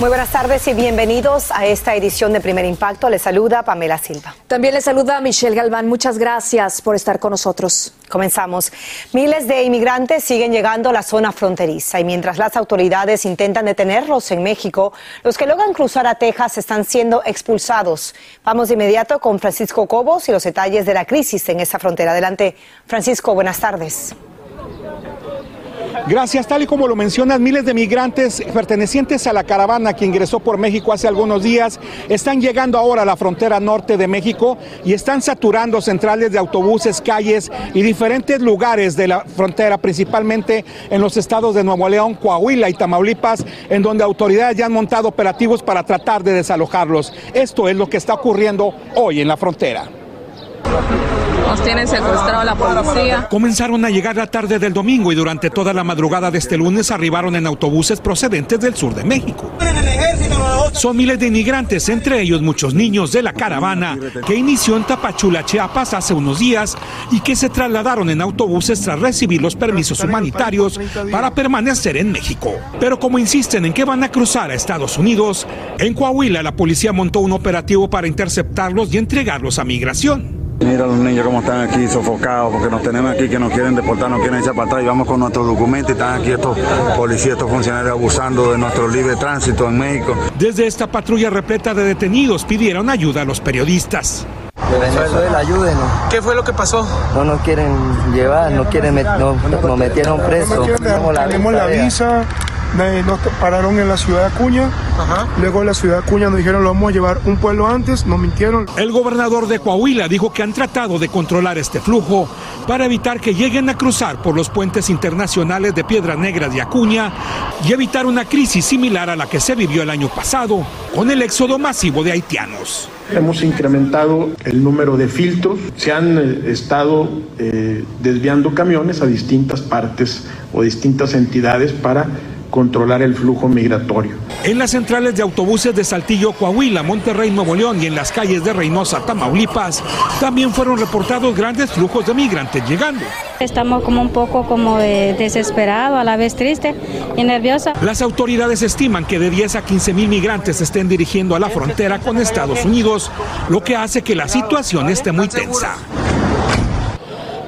Muy buenas tardes y bienvenidos a esta edición de Primer Impacto. Les saluda Pamela Silva. También le saluda Michelle Galván. Muchas gracias por estar con nosotros. Comenzamos. Miles de inmigrantes siguen llegando a la zona fronteriza y mientras las autoridades intentan detenerlos en México, los que logran cruzar a Texas están siendo expulsados. Vamos de inmediato con Francisco Cobos y los detalles de la crisis en esa frontera. Adelante, Francisco, buenas tardes. Gracias, tal y como lo mencionas, miles de migrantes pertenecientes a la caravana que ingresó por México hace algunos días están llegando ahora a la frontera norte de México y están saturando centrales de autobuses, calles y diferentes lugares de la frontera, principalmente en los estados de Nuevo León, Coahuila y Tamaulipas, en donde autoridades ya han montado operativos para tratar de desalojarlos. Esto es lo que está ocurriendo hoy en la frontera. Nos tienen secuestrado la policía. Comenzaron a llegar la tarde del domingo y durante toda la madrugada de este lunes arribaron en autobuses procedentes del sur de México. Son miles de inmigrantes, entre ellos muchos niños de la caravana que inició en Tapachula, Chiapas hace unos días y que se trasladaron en autobuses tras recibir los permisos humanitarios para permanecer en México. Pero como insisten en que van a cruzar a Estados Unidos, en Coahuila la policía montó un operativo para interceptarlos y entregarlos a migración. Mira los niños cómo están aquí sofocados porque nos tenemos aquí que nos quieren deportar, nos quieren echar para atrás y vamos con nuestros documentos y están aquí estos policías, estos funcionarios abusando de nuestro libre tránsito en México. Desde esta patrulla repleta de detenidos pidieron ayuda a los periodistas. Venezuela, ayúdenos. ¿Qué fue lo que pasó? No nos quieren llevar, no quieren met no, nos metieron presos. Tenemos la visa, nos pararon en la ciudad de Acuña. Ajá. Luego en la ciudad de Acuña nos dijeron lo vamos a llevar un pueblo antes, nos mintieron. El gobernador de Coahuila dijo que han tratado de controlar este flujo para evitar que lleguen a cruzar por los puentes internacionales de Piedras Negras y Acuña y evitar una crisis similar a la que se vivió el año pasado con el éxodo masivo de haitianos. Hemos incrementado el número de filtros, se han eh, estado eh, desviando camiones a distintas partes o distintas entidades para controlar el flujo migratorio. En las centrales de autobuses de Saltillo, Coahuila, Monterrey, Nuevo León y en las calles de Reynosa, Tamaulipas, también fueron reportados grandes flujos de migrantes llegando. Estamos como un poco como de desesperado, a la vez triste y nerviosa. Las autoridades estiman que de 10 a 15 mil migrantes se estén dirigiendo a la frontera con Estados Unidos, lo que hace que la situación esté muy tensa.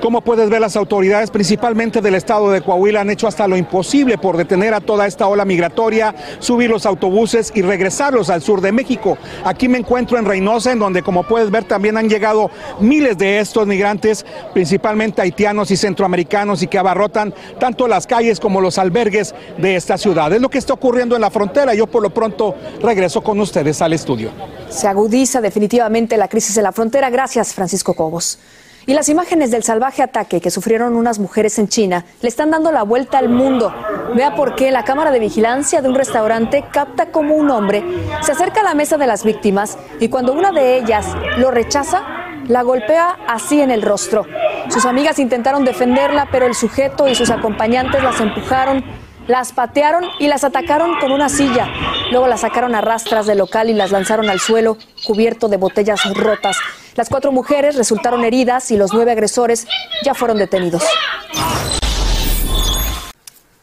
Como puedes ver, las autoridades, principalmente del estado de Coahuila, han hecho hasta lo imposible por detener a toda esta ola migratoria, subir los autobuses y regresarlos al sur de México. Aquí me encuentro en Reynosa, en donde, como puedes ver, también han llegado miles de estos migrantes, principalmente haitianos y centroamericanos, y que abarrotan tanto las calles como los albergues de esta ciudad. Es lo que está ocurriendo en la frontera. Yo, por lo pronto, regreso con ustedes al estudio. Se agudiza definitivamente la crisis en la frontera. Gracias, Francisco Cobos. Y las imágenes del salvaje ataque que sufrieron unas mujeres en China le están dando la vuelta al mundo. Vea por qué la cámara de vigilancia de un restaurante capta como un hombre se acerca a la mesa de las víctimas y cuando una de ellas lo rechaza, la golpea así en el rostro. Sus amigas intentaron defenderla, pero el sujeto y sus acompañantes las empujaron, las patearon y las atacaron con una silla. Luego las sacaron a rastras del local y las lanzaron al suelo, cubierto de botellas rotas. Las cuatro mujeres resultaron heridas y los nueve agresores ya fueron detenidos.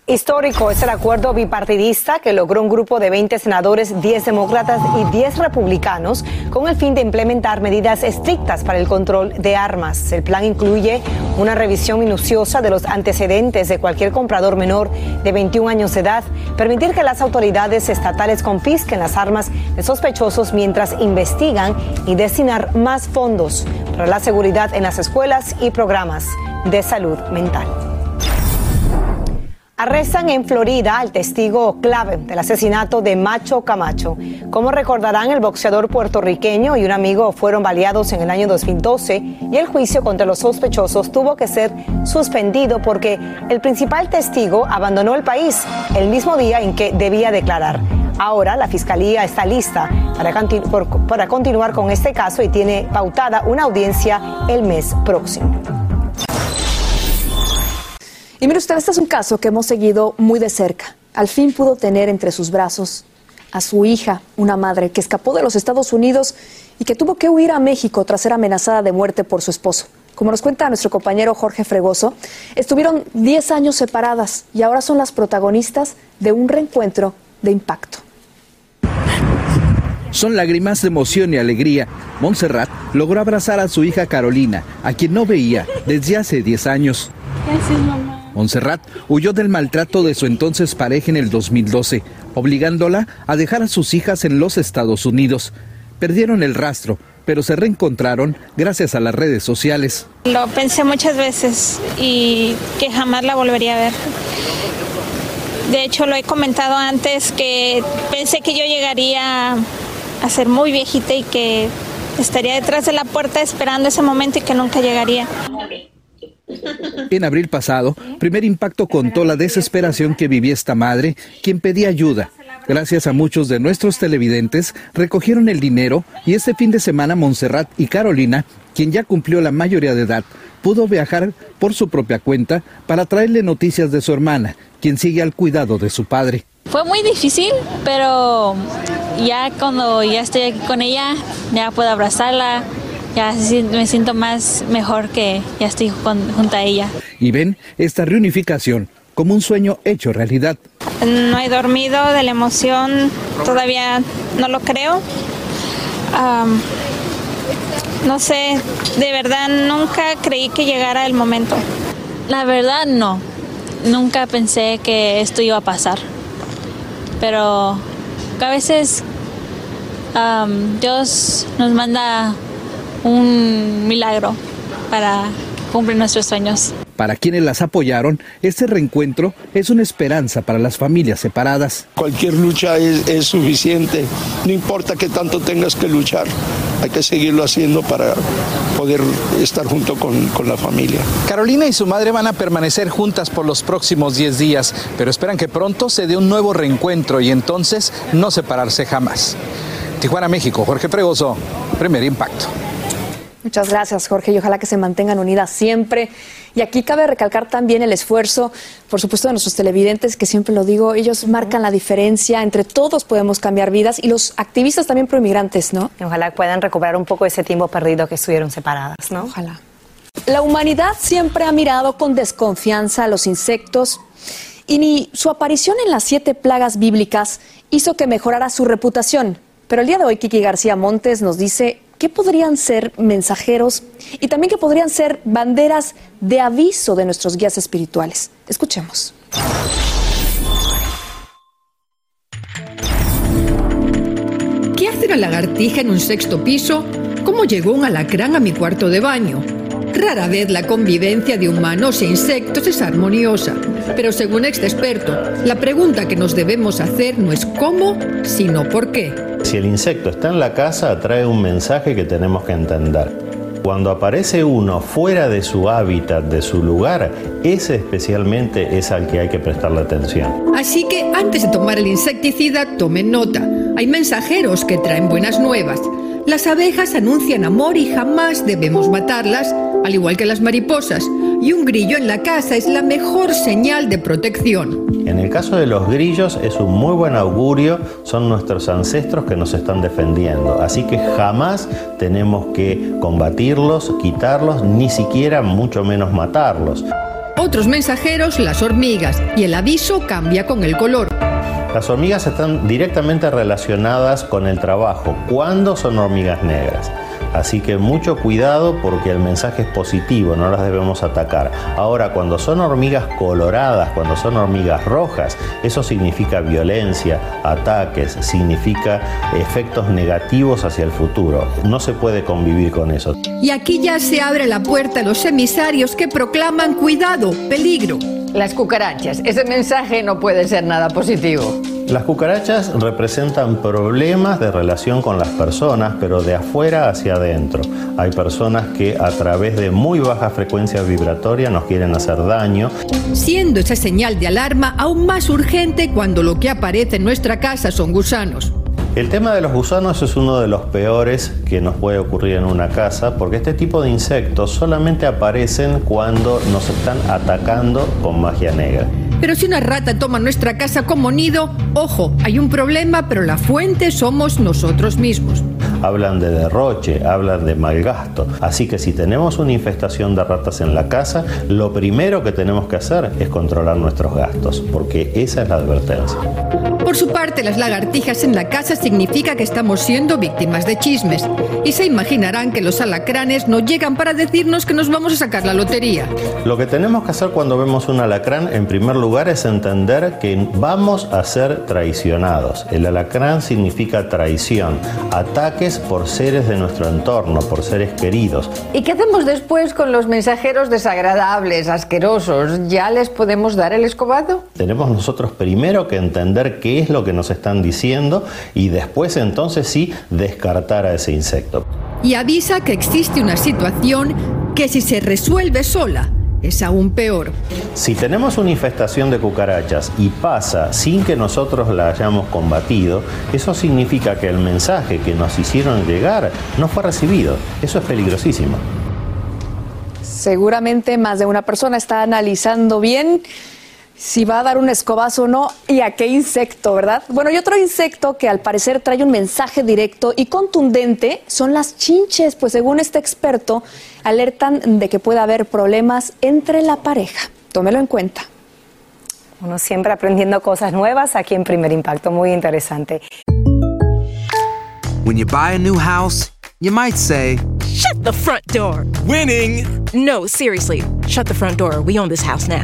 Histórico es el acuerdo bipartidista que logró un grupo de 20 senadores, 10 demócratas y 10 republicanos con el fin de implementar medidas estrictas para el control de armas. El plan incluye una revisión minuciosa de los antecedentes de cualquier comprador menor de 21 años de edad, permitir que las autoridades estatales confisquen las armas de sospechosos mientras investigan y destinar más fondos para la seguridad en las escuelas y programas de salud mental. Arrestan en Florida al testigo clave del asesinato de Macho Camacho. Como recordarán, el boxeador puertorriqueño y un amigo fueron baleados en el año 2012 y el juicio contra los sospechosos tuvo que ser suspendido porque el principal testigo abandonó el país el mismo día en que debía declarar. Ahora la fiscalía está lista para, para continuar con este caso y tiene pautada una audiencia el mes próximo. Y mire usted, este es un caso que hemos seguido muy de cerca. Al fin pudo tener entre sus brazos a su hija, una madre que escapó de los Estados Unidos y que tuvo que huir a México tras ser amenazada de muerte por su esposo. Como nos cuenta nuestro compañero Jorge Fregoso, estuvieron 10 años separadas y ahora son las protagonistas de un reencuentro de impacto. Son lágrimas de emoción y alegría. Montserrat logró abrazar a su hija Carolina, a quien no veía desde hace 10 años. Gracias, mamá. Montserrat huyó del maltrato de su entonces pareja en el 2012, obligándola a dejar a sus hijas en los Estados Unidos. Perdieron el rastro, pero se reencontraron gracias a las redes sociales. Lo pensé muchas veces y que jamás la volvería a ver. De hecho, lo he comentado antes que pensé que yo llegaría a ser muy viejita y que estaría detrás de la puerta esperando ese momento y que nunca llegaría. En abril pasado, Primer Impacto contó la desesperación que vivía esta madre, quien pedía ayuda. Gracias a muchos de nuestros televidentes, recogieron el dinero y este fin de semana Montserrat y Carolina, quien ya cumplió la mayoría de edad, pudo viajar por su propia cuenta para traerle noticias de su hermana, quien sigue al cuidado de su padre. Fue muy difícil, pero ya cuando ya estoy aquí con ella, ya puedo abrazarla, ya me siento más mejor que ya estoy junto a ella. Y ven esta reunificación como un sueño hecho realidad. No he dormido de la emoción, todavía no lo creo. no sé, de verdad nunca creí que llegara el momento. La verdad no, nunca pensé que esto iba a pasar. Pero a veces Dios nos manda un milagro para cumplir nuestros sueños. Para quienes las apoyaron, este reencuentro es una esperanza para las familias separadas. Cualquier lucha es, suficiente, no importa que tanto tengas que luchar, hay que seguirlo haciendo para poder estar junto con, con la familia. Carolina y su madre van a permanecer juntas por los próximos 10 días, pero esperan que pronto se dé un nuevo reencuentro y entonces no separarse jamás. Tijuana, México, Jorge Fregoso, primer impacto. Muchas gracias, Jorge, y ojalá que se mantengan unidas siempre. Y aquí cabe recalcar también el esfuerzo, por supuesto, de nuestros televidentes, que siempre lo digo, ellos marcan la diferencia, entre todos podemos cambiar vidas, y los activistas también pro-inmigrantes, ¿no? Ojalá puedan recuperar un poco ese tiempo perdido que estuvieron separadas, ¿no? Ojalá. La humanidad siempre ha mirado con desconfianza a los insectos y ni su aparición en las siete plagas bíblicas hizo que mejorara su reputación. Pero el día de hoy Kiki García Montes nos dice ¿qué podrían ser mensajeros y también qué podrían ser banderas de aviso de nuestros guías espirituales? Escuchemos. ¿Qué hace la lagartija en un sexto piso? ¿Cómo llegó un alacrán a mi cuarto de baño? Rara vez la convivencia de humanos e insectos es armoniosa, pero según este experto, la pregunta que nos debemos hacer no es cómo, sino por qué. Si el insecto está en la casa, trae un mensaje que tenemos que entender. Cuando aparece uno fuera de su hábitat, de su lugar, ese especialmente es al que hay que prestarle atención. Así que antes de tomar el insecticida, tomen nota. Hay mensajeros que traen buenas nuevas. Las abejas anuncian amor y jamás debemos matarlas, al igual que las mariposas, y un grillo en la casa es la mejor señal de protección. En el caso de los grillos es un muy buen augurio, son nuestros ancestros que nos están defendiendo, así que jamás tenemos que combatirlos, quitarlos, ni siquiera mucho menos matarlos. Otros mensajeros, las hormigas, y el aviso cambia con el color. Las hormigas están directamente relacionadas con el trabajo. ¿Cuándo son hormigas negras? Así que mucho cuidado porque el mensaje es positivo, no las debemos atacar. Ahora, cuando son hormigas coloradas, cuando son hormigas rojas, eso significa violencia, ataques, significa efectos negativos hacia el futuro. No se puede convivir con eso. Y aquí ya se abre la puerta a los emisarios que proclaman cuidado, peligro. Las cucarachas. Ese mensaje no puede ser nada positivo. Las cucarachas representan problemas de relación con las personas, pero de afuera hacia adentro. Hay personas que a través de muy baja frecuencia vibratoria nos quieren hacer daño. Siendo esa señal de alarma aún más urgente cuando lo que aparece en nuestra casa son gusanos. El tema de los gusanos es uno de los peores que nos puede ocurrir en una casa porque este tipo de insectos solamente aparecen cuando nos están atacando con magia negra. Pero si una rata toma nuestra casa como nido, ojo, hay un problema, pero la fuente somos nosotros mismos. Hablan de derroche, hablan de mal gasto. Así que si tenemos una infestación de ratas en la casa, lo primero que tenemos que hacer es controlar nuestros gastos, porque esa es la advertencia. Por su parte, las lagartijas en la casa significa que estamos siendo víctimas de chismes. Y se imaginarán que los alacranes no llegan para decirnos que nos vamos a sacar la lotería. Lo que tenemos que hacer cuando vemos un alacrán, en primer lugar, es entender que vamos a ser traicionados. El alacrán significa traición, ataques por seres de nuestro entorno, por seres queridos. ¿Y qué hacemos después con los mensajeros desagradables, asquerosos? ¿Ya les podemos dar el escobado? Tenemos nosotros primero que entender qué es lo que nos están diciendo y después entonces sí descartar a ese insecto. Y avisa que existe una situación que si se resuelve sola, es aún peor. Si tenemos una infestación de cucarachas y pasa sin que nosotros la hayamos combatido, eso significa que el mensaje que nos hicieron llegar no fue recibido. Eso es peligrosísimo. Seguramente más de una persona está analizando bien si va a dar un escobazo o no y a qué insecto, ¿verdad? Bueno, y otro insecto que al parecer trae un mensaje directo y contundente son las chinches, pues según este experto, alertan de que puede haber problemas entre la pareja. Tómelo en cuenta. Uno siempre aprendiendo cosas nuevas aquí en Primer Impacto, muy interesante. When you buy a new house, you might say, Shut the front door. Winning. No, seriously. Shut the front door. We own this house now.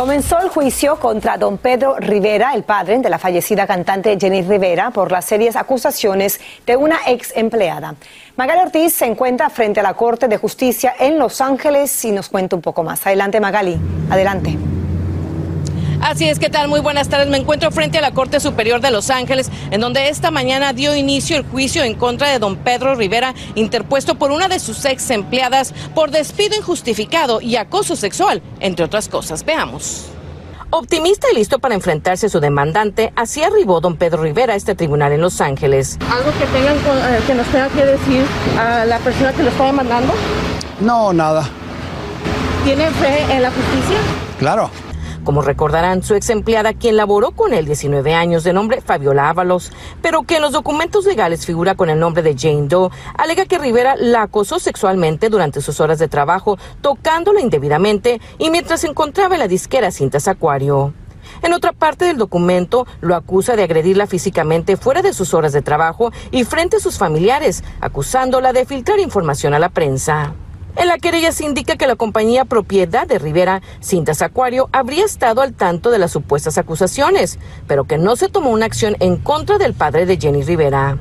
Comenzó el juicio contra don Pedro Rivera, el padre de la fallecida cantante Jenny Rivera, por las serias acusaciones de una ex empleada. Magali Ortiz se encuentra frente a la Corte de Justicia en Los Ángeles y nos cuenta un poco más. Adelante, Magali. Adelante. Así es, ¿qué tal? Muy buenas tardes. Me encuentro frente a la Corte Superior de Los Ángeles, en donde esta mañana dio inicio el juicio en contra de don Pedro Rivera, interpuesto por una de sus ex empleadas por despido injustificado y acoso sexual, entre otras cosas. Veamos. Optimista y listo para enfrentarse a su demandante, así arribó don Pedro Rivera a este tribunal en Los Ángeles. ¿Algo que, tengan, eh, que nos tenga que decir a la persona que lo está demandando? No, nada. ¿Tiene fe en la justicia? Claro. Como recordarán, su ex empleada, quien laboró con él 19 años, de nombre Fabiola Ábalos, pero que en los documentos legales figura con el nombre de Jane Doe, alega que Rivera la acosó sexualmente durante sus horas de trabajo, tocándola indebidamente y mientras se encontraba en la disquera Cintas Acuario. En otra parte del documento lo acusa de agredirla físicamente fuera de sus horas de trabajo y frente a sus familiares, acusándola de filtrar información a la prensa. En la querella se indica que la compañía propiedad de Rivera, Cintas Acuario, habría estado al tanto de las supuestas acusaciones, pero que no se tomó una acción en contra del padre de Jenny Rivera.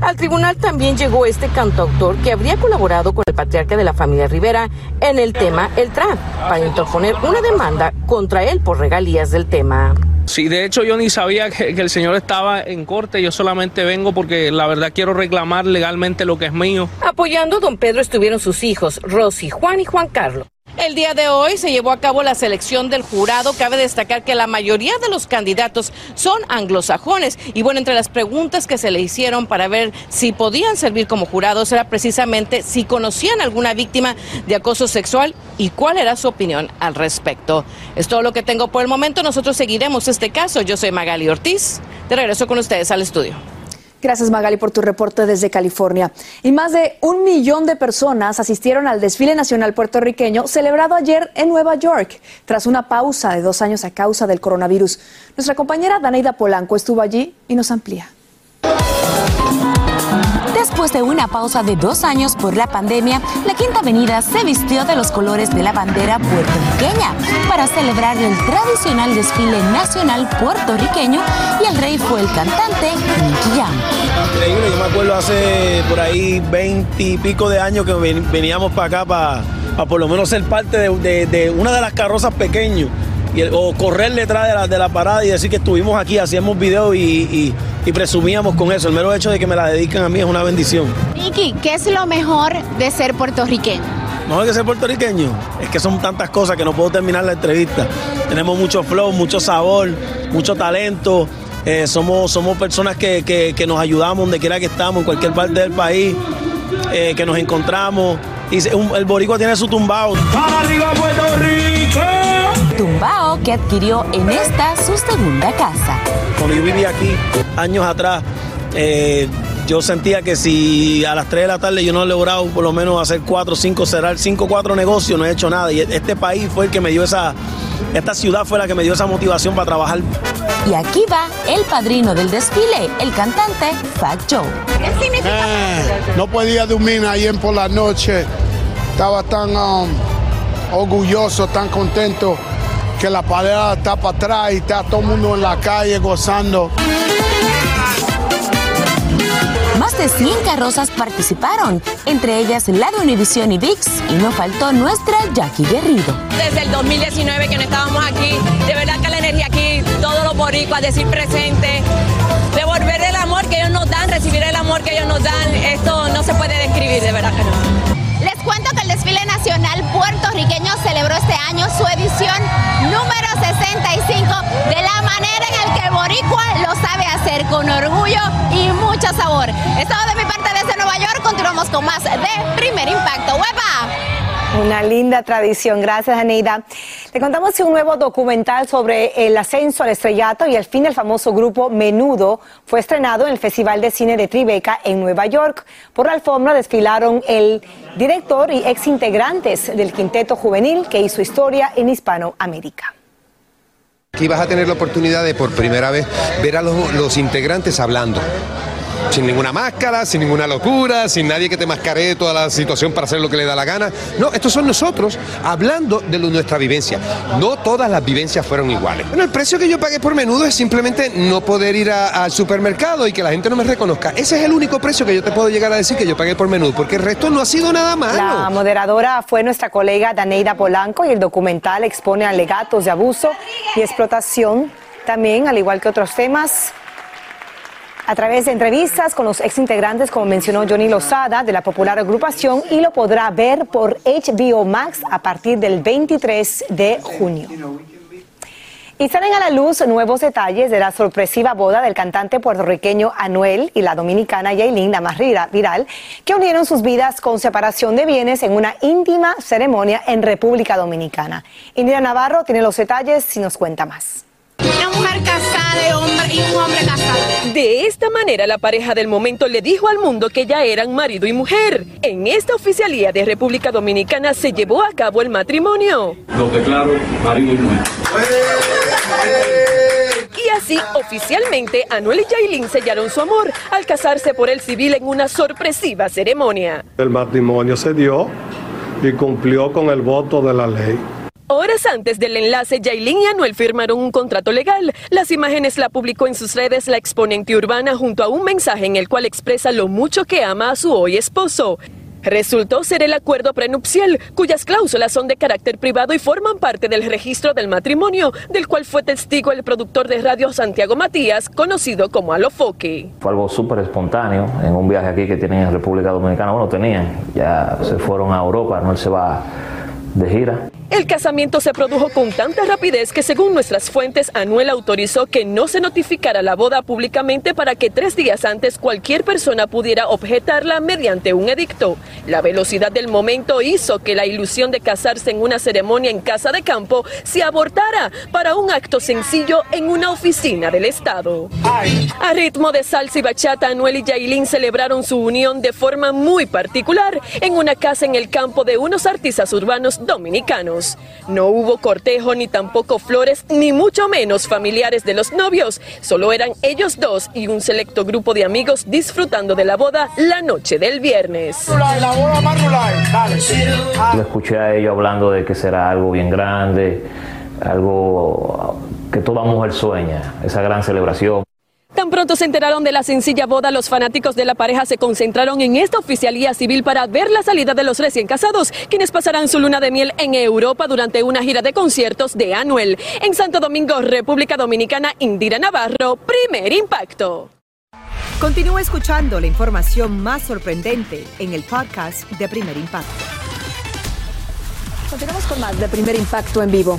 Al tribunal también llegó este cantautor que habría colaborado con el patriarca de la familia Rivera en el tema El Trap para interponer una demanda contra él por regalías del tema. Sí, de hecho yo ni sabía que, el señor estaba en corte, yo solamente vengo porque la verdad quiero reclamar legalmente lo que es mío. Apoyando a don Pedro estuvieron sus hijos, Rosy, Juan y Juan Carlos. El día de hoy se llevó a cabo la selección del jurado. Cabe destacar que la mayoría de los candidatos son anglosajones. Y bueno, entre las preguntas que se le hicieron para ver si podían servir como jurados era precisamente si conocían alguna víctima de acoso sexual y cuál era su opinión al respecto. Es todo lo que tengo por el momento. Nosotros seguiremos este caso. Yo soy Magali Ortiz. De regreso con ustedes al estudio. Gracias Magali por tu reporte desde California. Y más de un millón de personas asistieron al desfile nacional puertorriqueño celebrado ayer en Nueva York, tras una pausa de dos años a causa del coronavirus. Nuestra compañera Daneida Polanco estuvo allí y nos amplía. Después de una pausa de dos años por la pandemia, la Quinta Avenida se vistió de los colores de la bandera puertorriqueña para celebrar el tradicional desfile nacional puertorriqueño y el rey fue el cantante Nicky Jam. Increíble, yo me acuerdo hace por ahí veinte y pico de años que veníamos para acá para, por lo menos ser parte de, una de las carrozas pequeños o correr detrás de la, de la parada y decir que estuvimos aquí, hacíamos videos y, presumíamos con eso. El mero hecho de que me la dedican a mí es una bendición. Nicky, ¿qué es lo mejor de ser puertorriqueño? Mejor que ser puertorriqueño es que son tantas cosas que no puedo terminar la entrevista. Tenemos mucho flow, mucho sabor, mucho talento. Eh, somos, somos personas que, nos ayudamos donde quiera que estamos, en cualquier parte del país, eh, que nos encontramos. Y el boricua tiene su tumbao. arriba Puerto Rico! Tumbao que adquirió en esta su segunda casa. Cuando yo vivía aquí, años atrás, eh, yo sentía que si a las 3 de la tarde yo no he logrado por lo menos hacer 4, 5, cerrar 5, 4 negocios, no he hecho nada. Y este país fue el que me dio esa, esta ciudad fue la que me dio esa motivación para trabajar. Y aquí va el padrino del desfile, el cantante Fat Joe. ¿Qué significa? Eh, no podía dormir ayer por la noche. Estaba tan um, orgulloso, tan contento que la pared está para atrás y está todo el mundo en la calle gozando. Más de 100 carrozas participaron, entre ellas la de Univision y VIX, y no faltó nuestra Jackie Guerrido. Desde el 2019 que no estábamos aquí, de verdad que la energía aquí, todos los boricuas, decir presente, devolver el amor que ellos nos dan, recibir el amor que ellos nos dan, esto no se puede describir, de verdad que no. Les cuento que el desfile nacional puertorriqueño celebró este año su edición número 65 de la manera en la que el boricua lo sabe hacer con orgullo y mucho sabor. Estado de mi parte desde Nueva York, continuamos con más de Primer Impacto. ¡Huepa! Una linda tradición, gracias Aneida. Le contamos un nuevo documental sobre el ascenso al estrellato y el fin del famoso grupo Menudo fue estrenado en el Festival de Cine de Tribeca en Nueva York. Por la alfombra desfilaron el director y ex integrantes del quinteto juvenil que hizo historia en Hispanoamérica. Aquí vas a tener la oportunidad de por primera vez ver a los, los integrantes hablando sin ninguna máscara, sin ninguna locura, sin nadie que te mascaree toda la situación para hacer lo que le da la gana. No, estos son nosotros hablando de nuestra vivencia. No todas las vivencias fueron iguales. Bueno, el precio que yo pagué por menudo es simplemente no poder ir al supermercado y que la gente no me reconozca. Ese es el único precio que yo te puedo llegar a decir que yo pagué por menudo, porque el resto no ha sido nada malo. La moderadora fue nuestra colega Daneida Polanco y el documental expone alegatos de abuso y explotación también, al igual que otros temas a través de entrevistas con los exintegrantes, como mencionó Johnny Lozada, de la popular agrupación, y lo podrá ver por HBO Max a partir del 23 de junio. Y salen a la luz nuevos detalles de la sorpresiva boda del cantante puertorriqueño Anuel y la dominicana Yailin, la más viral, que unieron sus vidas con separación de bienes en una íntima ceremonia en República Dominicana. Indira Navarro tiene los detalles y nos cuenta más. Una mujer casada hombre, y un hombre casado. De esta manera, la pareja del momento le dijo al mundo que ya eran marido y mujer. En esta oficialía de República Dominicana se llevó a cabo el matrimonio. Lo declaro marido y mujer. Y así, oficialmente, Anuel y Yailin sellaron su amor al casarse por el civil en una sorpresiva ceremonia. El matrimonio se dio y cumplió con el voto de la ley. Horas antes del enlace, Yailin y Anuel firmaron un contrato legal. Las imágenes la publicó en sus redes la exponente urbana junto a un mensaje en el cual expresa lo mucho que ama a su hoy esposo. Resultó ser el acuerdo prenupcial, cuyas cláusulas son de carácter privado y forman parte del registro del matrimonio, del cual fue testigo el productor de radio Santiago Matías, conocido como Alofoque. Fue algo súper espontáneo en un viaje aquí que tenían en República Dominicana. Bueno, tenían, ya se fueron a Europa, no se va de gira. El casamiento se produjo con tanta rapidez que según nuestras fuentes, Anuel autorizó que no se notificara la boda públicamente para que tres días antes cualquier persona pudiera objetarla mediante un edicto. La velocidad del momento hizo que la ilusión de casarse en una ceremonia en casa de campo se abortara para un acto sencillo en una oficina del Estado. A ritmo de salsa y bachata, Anuel y Yailin celebraron su unión de forma muy particular en una casa en el campo de unos artistas urbanos dominicanos. No hubo cortejo ni tampoco flores, ni mucho menos familiares de los novios. Solo eran ellos dos y un selecto grupo de amigos disfrutando de la boda la noche del viernes. Lo escuché a ellos hablando de que será algo bien grande, algo que toda mujer sueña, esa gran celebración. Tan pronto se enteraron de la sencilla boda, los fanáticos de la pareja se concentraron en esta oficialía civil para ver la salida de los recién casados, quienes pasarán su luna de miel en Europa durante una gira de conciertos de Anuel. En Santo Domingo, República Dominicana, Indira Navarro, primer impacto. Continúa escuchando la información más sorprendente en el podcast de Primer Impacto. Continuamos con más de Primer Impacto en vivo.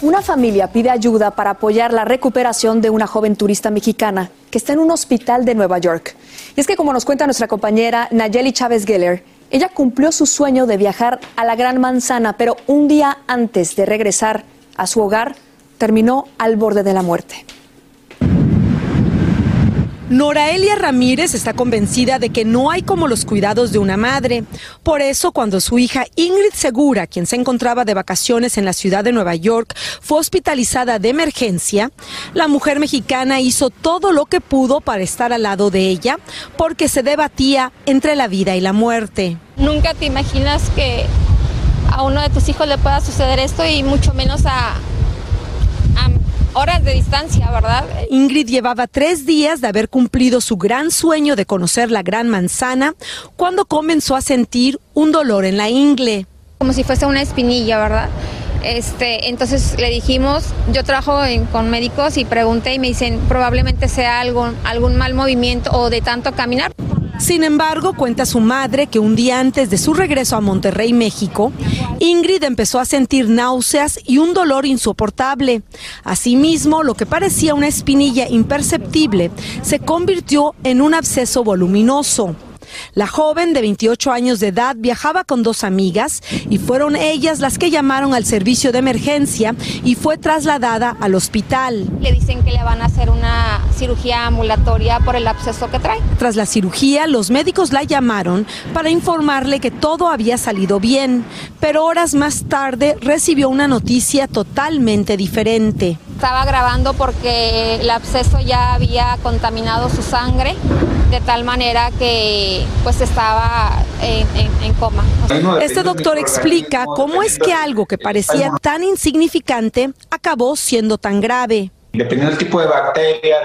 Una familia pide ayuda para apoyar la recuperación de una joven turista mexicana que está en un hospital de Nueva York. Y es que como nos cuenta nuestra compañera Nayeli Chávez Geller, ella cumplió su sueño de viajar a la Gran Manzana, pero un día antes de regresar a su hogar, terminó al borde de la muerte. Noraelia Ramírez está convencida de que no hay como los cuidados de una madre. Por eso, cuando su hija Ingrid Segura, quien se encontraba de vacaciones en la ciudad de Nueva York, fue hospitalizada de emergencia, la mujer mexicana hizo todo lo que pudo para estar al lado de ella, porque se debatía entre la vida y la muerte. Nunca te imaginas que a uno de tus hijos le pueda suceder esto y mucho menos a, horas de distancia, ¿verdad? Ingrid llevaba tres días de haber cumplido su gran sueño de conocer la Gran Manzana cuando comenzó a sentir un dolor en la ingle. Como si fuese una espinilla, ¿verdad? Este, entonces le dijimos, yo trabajo en- con médicos y pregunté y me dicen probablemente sea algo, algún mal movimiento o de tanto caminar. Sin embargo, cuenta su madre que un día antes de su regreso a Monterrey, México, Ingrid empezó a sentir náuseas y un dolor insoportable. Asimismo, lo que parecía una espinilla imperceptible se convirtió en un absceso voluminoso. La joven de 28 años de edad viajaba con dos amigas y fueron ellas las que llamaron al servicio de emergencia y fue trasladada al hospital. Le dicen que le van a hacer una cirugía ambulatoria por el absceso que trae. Tras la cirugía, los médicos la llamaron para informarle que todo había salido bien, pero horas más tarde recibió una noticia totalmente diferente. Estaba grabando porque el absceso ya había contaminado su sangre de tal manera que pues estaba en, en- en coma. Este doctor explica cómo es que algo que parecía tan insignificante acabó siendo tan grave. Dependiendo del tipo de bacteria,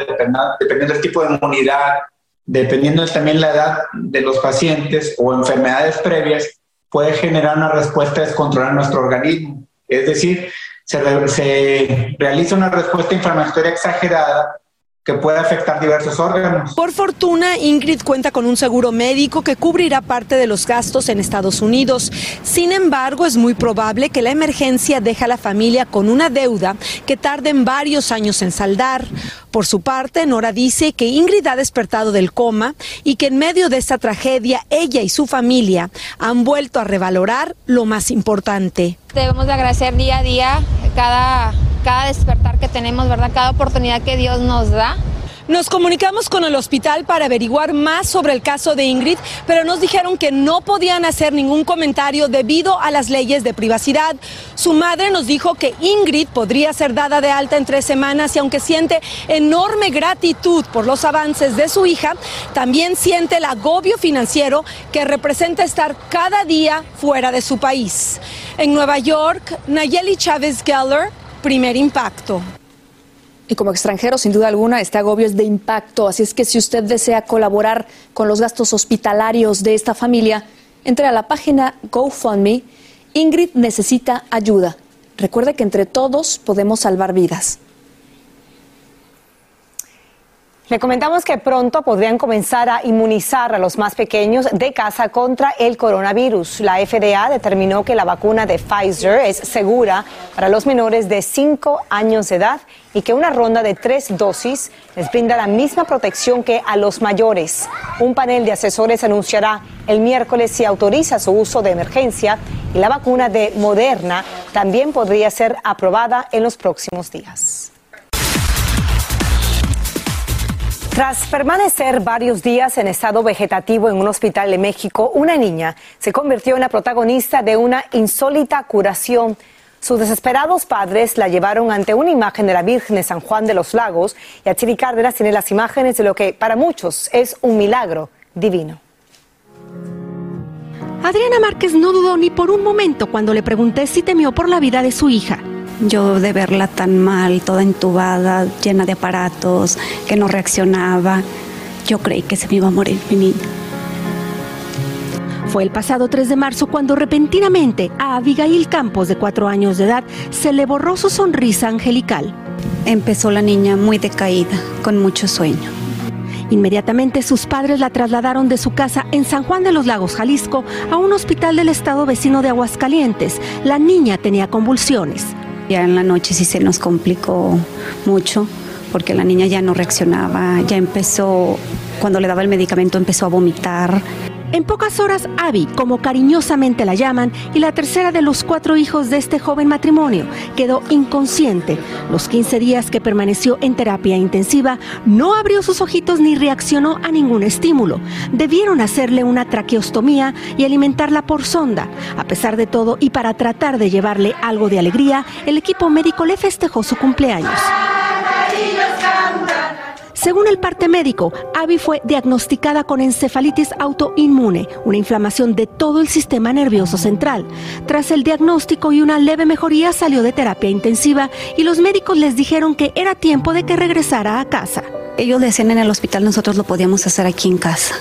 dependiendo del tipo de inmunidad, dependiendo también la edad de los pacientes o enfermedades previas, puede generar una respuesta descontrolada en nuestro organismo. Es decir, se, re- se realiza una respuesta inflamatoria exagerada que puede afectar diversos órganos. Por fortuna, Ingrid cuenta con un seguro médico que cubrirá parte de los gastos en Estados Unidos. Sin embargo, es muy probable que la emergencia deje a la familia con una deuda que tarden varios años en saldar. Por su parte, Nora dice que Ingrid ha despertado del coma y que en medio de esta tragedia, ella y su familia han vuelto a revalorar lo más importante. Debemos de agradecer día a día cada, cada despertar que tenemos, ¿verdad? Cada oportunidad que Dios nos da. Nos comunicamos con el hospital para averiguar más sobre el caso de Ingrid, pero nos dijeron que no podían hacer ningún comentario debido a las leyes de privacidad. Su madre nos dijo que Ingrid podría ser dada de alta en tres semanas y aunque siente enorme gratitud por los avances de su hija, también siente el agobio financiero que representa estar cada día fuera de su país. En Nueva York, Nayeli Chávez Geller, primer impacto. Y como extranjero, sin duda alguna, este agobio es de impacto. Así es que si usted desea colaborar con los gastos hospitalarios de esta familia, entre a la página GoFundMe. Ingrid necesita ayuda. Recuerde que entre todos podemos salvar vidas. Le comentamos que pronto podrían comenzar a inmunizar a los más pequeños de casa contra el coronavirus. La FDA determinó que la vacuna de Pfizer es segura para los menores de 5 años de edad y que una ronda de tres dosis les brinda la misma protección que a los mayores. Un panel de asesores anunciará el miércoles si autoriza su uso de emergencia y la vacuna de Moderna también podría ser aprobada en los próximos días. Tras permanecer varios días en estado vegetativo en un hospital de México, una niña se convirtió en la protagonista de una insólita curación. Sus desesperados padres la llevaron ante una imagen de la Virgen de San Juan de los Lagos y a Chiri Cárdenas tiene las imágenes de lo que para muchos es un milagro divino. Adriana Márquez no dudó ni por un momento cuando le pregunté si temió por la vida de su hija. Yo de verla tan mal, toda entubada, llena de aparatos, que no reaccionaba, yo creí que se me iba a morir mi niña. Fue el pasado 3 de marzo cuando repentinamente a Abigail Campos, de cuatro años de edad, se le borró su sonrisa angelical. Empezó la niña muy decaída, con mucho sueño. Inmediatamente sus padres la trasladaron de su casa en San Juan de los Lagos, Jalisco, a un hospital del estado vecino de Aguascalientes. La niña tenía convulsiones. Ya en la noche sí se nos complicó mucho porque la niña ya no reaccionaba, ya empezó, cuando le daba el medicamento empezó a vomitar. En pocas horas, Abby, como cariñosamente la llaman, y la tercera de los cuatro hijos de este joven matrimonio, quedó inconsciente. Los 15 días que permaneció en terapia intensiva, no abrió sus ojitos ni reaccionó a ningún estímulo. Debieron hacerle una traqueostomía y alimentarla por sonda. A pesar de todo, y para tratar de llevarle algo de alegría, el equipo médico le festejó su cumpleaños. Según el parte médico, Abby fue diagnosticada con encefalitis autoinmune, una inflamación de todo el sistema nervioso central. Tras el diagnóstico y una leve mejoría, salió de terapia intensiva y los médicos les dijeron que era tiempo de que regresara a casa. Ellos decían en el hospital, nosotros lo podíamos hacer aquí en casa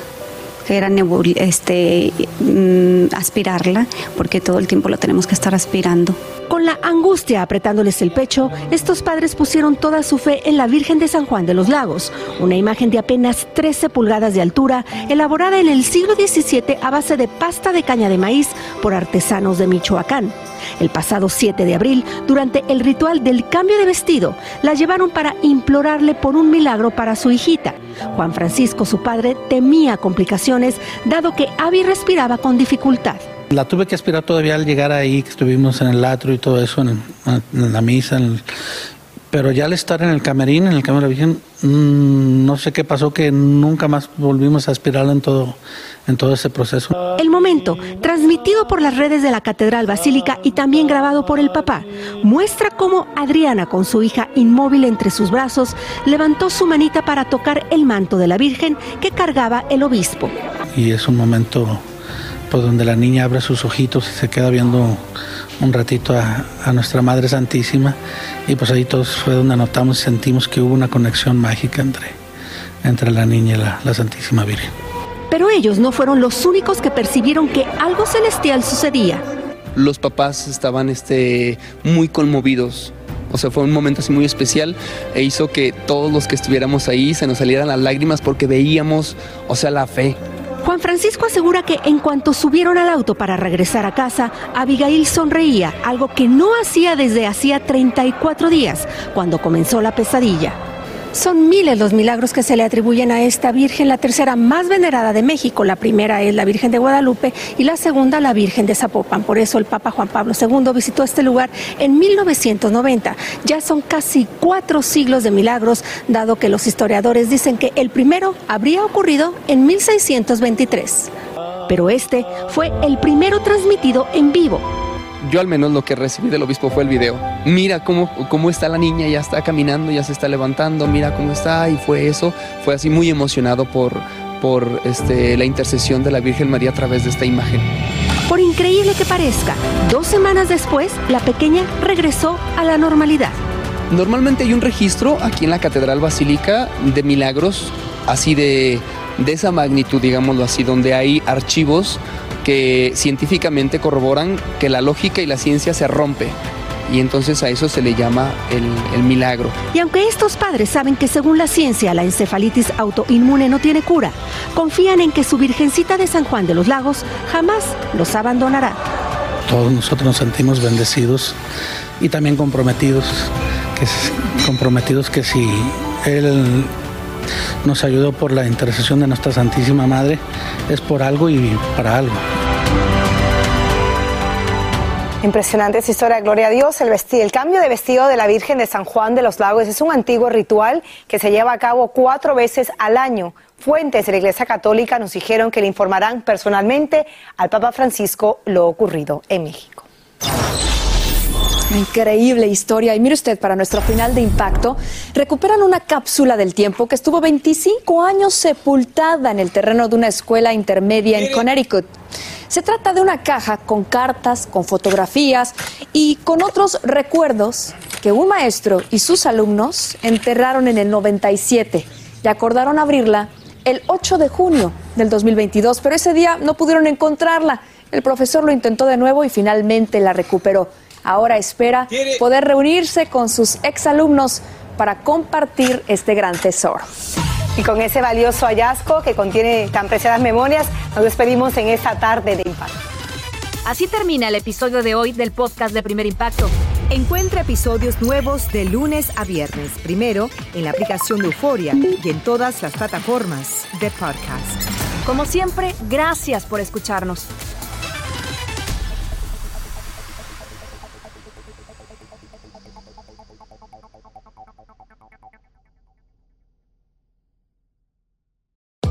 que era este, mm, aspirarla, porque todo el tiempo la tenemos que estar aspirando. Con la angustia apretándoles el pecho, estos padres pusieron toda su fe en la Virgen de San Juan de los Lagos, una imagen de apenas 13 pulgadas de altura, elaborada en el siglo XVII a base de pasta de caña de maíz por artesanos de Michoacán. El pasado 7 de abril, durante el ritual del cambio de vestido, la llevaron para implorarle por un milagro para su hijita. Juan Francisco, su padre, temía complicaciones, dado que Abby respiraba con dificultad. La tuve que aspirar todavía al llegar ahí, que estuvimos en el atrio y todo eso, en, la misa, pero ya al estar en el camerín, en el cámara virgen, mm, no sé qué pasó que nunca más volvimos a aspirarla en todo, en todo ese proceso. El momento, transmitido por las redes de la Catedral Basílica y también grabado por el papá, muestra cómo Adriana, con su hija inmóvil entre sus brazos, levantó su manita para tocar el manto de la Virgen que cargaba el obispo. Y es un momento pues, donde la niña abre sus ojitos y se queda viendo un ratito a, nuestra Madre Santísima y pues ahí todos fue donde notamos y sentimos que hubo una conexión mágica entre, entre la niña y la, la Santísima Virgen. Pero ellos no fueron los únicos que percibieron que algo celestial sucedía. Los papás estaban este, muy conmovidos. O sea, fue un momento así muy especial e hizo que todos los que estuviéramos ahí se nos salieran las lágrimas porque veíamos, o sea, la fe. Juan Francisco asegura que en cuanto subieron al auto para regresar a casa, Abigail sonreía, algo que no hacía desde hacía 34 días, cuando comenzó la pesadilla. Son miles los milagros que se le atribuyen a esta Virgen, la tercera más venerada de México. La primera es la Virgen de Guadalupe y la segunda la Virgen de Zapopan. Por eso el Papa Juan Pablo II visitó este lugar en 1990. Ya son casi cuatro siglos de milagros, dado que los historiadores dicen que el primero habría ocurrido en 1623. Pero este fue el primero transmitido en vivo yo al menos lo que recibí del obispo fue el video. Mira cómo, cómo está la niña, ya está caminando, ya se está levantando, mira cómo está, y fue eso. Fue así muy emocionado por, por este, la intercesión de la Virgen María a través de esta imagen. Por increíble que parezca, dos semanas después, la pequeña regresó a la normalidad. Normalmente hay un registro aquí en la Catedral Basílica de milagros, así de, de esa magnitud, digámoslo así, donde hay archivos que científicamente corroboran que la lógica y la ciencia se rompe y entonces a eso se le llama el, el milagro. Y aunque estos padres saben que según la ciencia la encefalitis autoinmune no tiene cura, confían en que su Virgencita de San Juan de los Lagos jamás los abandonará. Todos nosotros nos sentimos bendecidos y también comprometidos, que, comprometidos que si Él nos ayudó por la intercesión de nuestra Santísima Madre, es por algo y para algo. Impresionante esa historia, gloria a Dios. El, el cambio de vestido de la Virgen de San Juan de los Lagos es un antiguo ritual que se lleva a cabo cuatro veces al año. Fuentes de la Iglesia Católica nos dijeron que le informarán personalmente al Papa Francisco lo ocurrido en México. Increíble historia. Y mire usted, para nuestro final de impacto, recuperan una cápsula del tiempo que estuvo 25 años sepultada en el terreno de una escuela intermedia en Connecticut. Se trata de una caja con cartas, con fotografías y con otros recuerdos que un maestro y sus alumnos enterraron en el 97 y acordaron abrirla el 8 de junio del 2022, pero ese día no pudieron encontrarla. El profesor lo intentó de nuevo y finalmente la recuperó. Ahora espera poder reunirse con sus exalumnos para compartir este gran tesoro. Y con ese valioso hallazgo que contiene tan preciadas memorias, nos despedimos en esta tarde de impacto. Así termina el episodio de hoy del podcast de Primer Impacto. Encuentra episodios nuevos de lunes a viernes, primero en la aplicación de Euforia y en todas las plataformas de podcast. Como siempre, gracias por escucharnos.